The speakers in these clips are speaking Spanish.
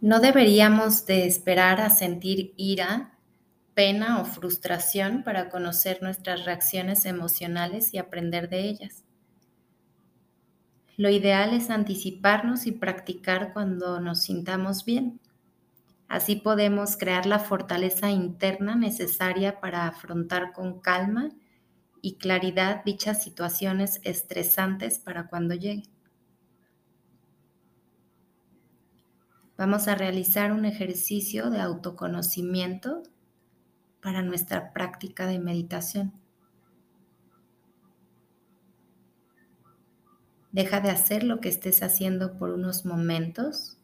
No deberíamos de esperar a sentir ira, pena o frustración para conocer nuestras reacciones emocionales y aprender de ellas. Lo ideal es anticiparnos y practicar cuando nos sintamos bien. Así podemos crear la fortaleza interna necesaria para afrontar con calma y claridad dichas situaciones estresantes para cuando lleguen. Vamos a realizar un ejercicio de autoconocimiento para nuestra práctica de meditación. Deja de hacer lo que estés haciendo por unos momentos.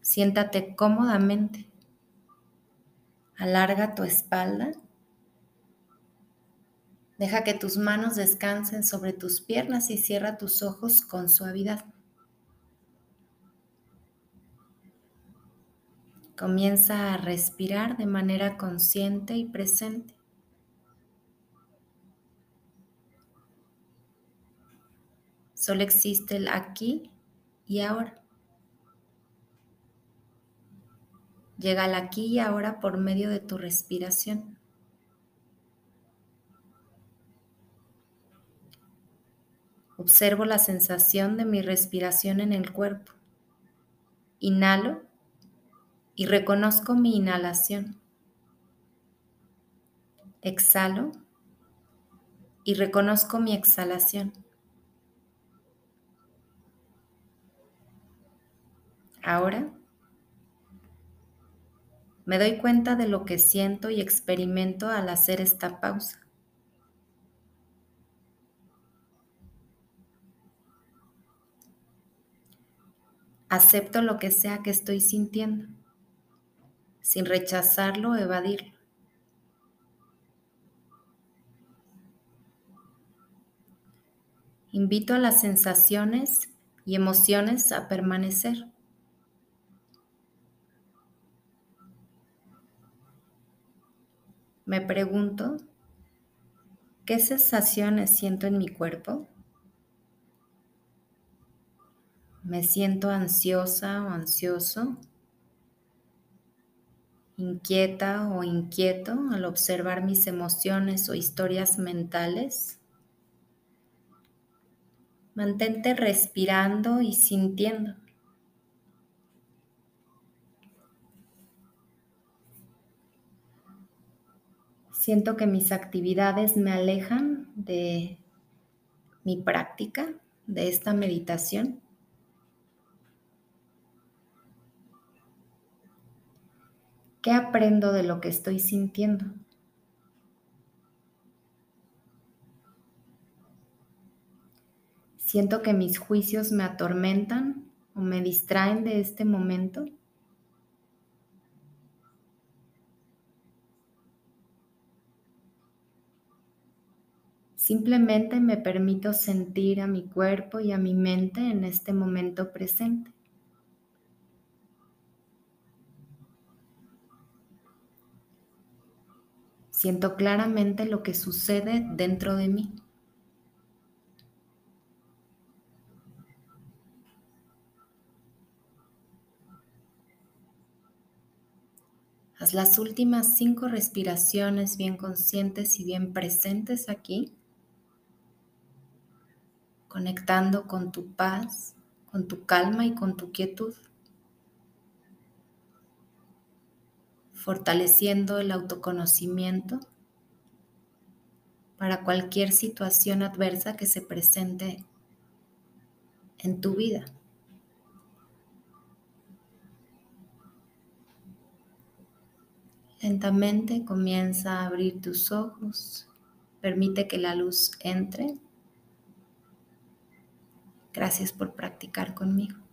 Siéntate cómodamente. Alarga tu espalda. Deja que tus manos descansen sobre tus piernas y cierra tus ojos con suavidad. Comienza a respirar de manera consciente y presente. Solo existe el aquí y ahora. Llega al aquí y ahora por medio de tu respiración. Observo la sensación de mi respiración en el cuerpo. Inhalo y reconozco mi inhalación. Exhalo y reconozco mi exhalación. Ahora me doy cuenta de lo que siento y experimento al hacer esta pausa. Acepto lo que sea que estoy sintiendo sin rechazarlo o evadirlo. Invito a las sensaciones y emociones a permanecer. Me pregunto, ¿qué sensaciones siento en mi cuerpo? ¿Me siento ansiosa o ansioso? Inquieta o inquieto al observar mis emociones o historias mentales. Mantente respirando y sintiendo. Siento que mis actividades me alejan de mi práctica, de esta meditación. ¿Qué aprendo de lo que estoy sintiendo? Siento que mis juicios me atormentan o me distraen de este momento. Simplemente me permito sentir a mi cuerpo y a mi mente en este momento presente. Siento claramente lo que sucede dentro de mí. Haz las últimas cinco respiraciones bien conscientes y bien presentes aquí, conectando con tu paz, con tu calma y con tu quietud. Fortaleciendo el autoconocimiento para cualquier situación adversa que se presente en tu vida. Lentamente comienza a abrir tus ojos, permite que la luz entre. Gracias por practicar conmigo.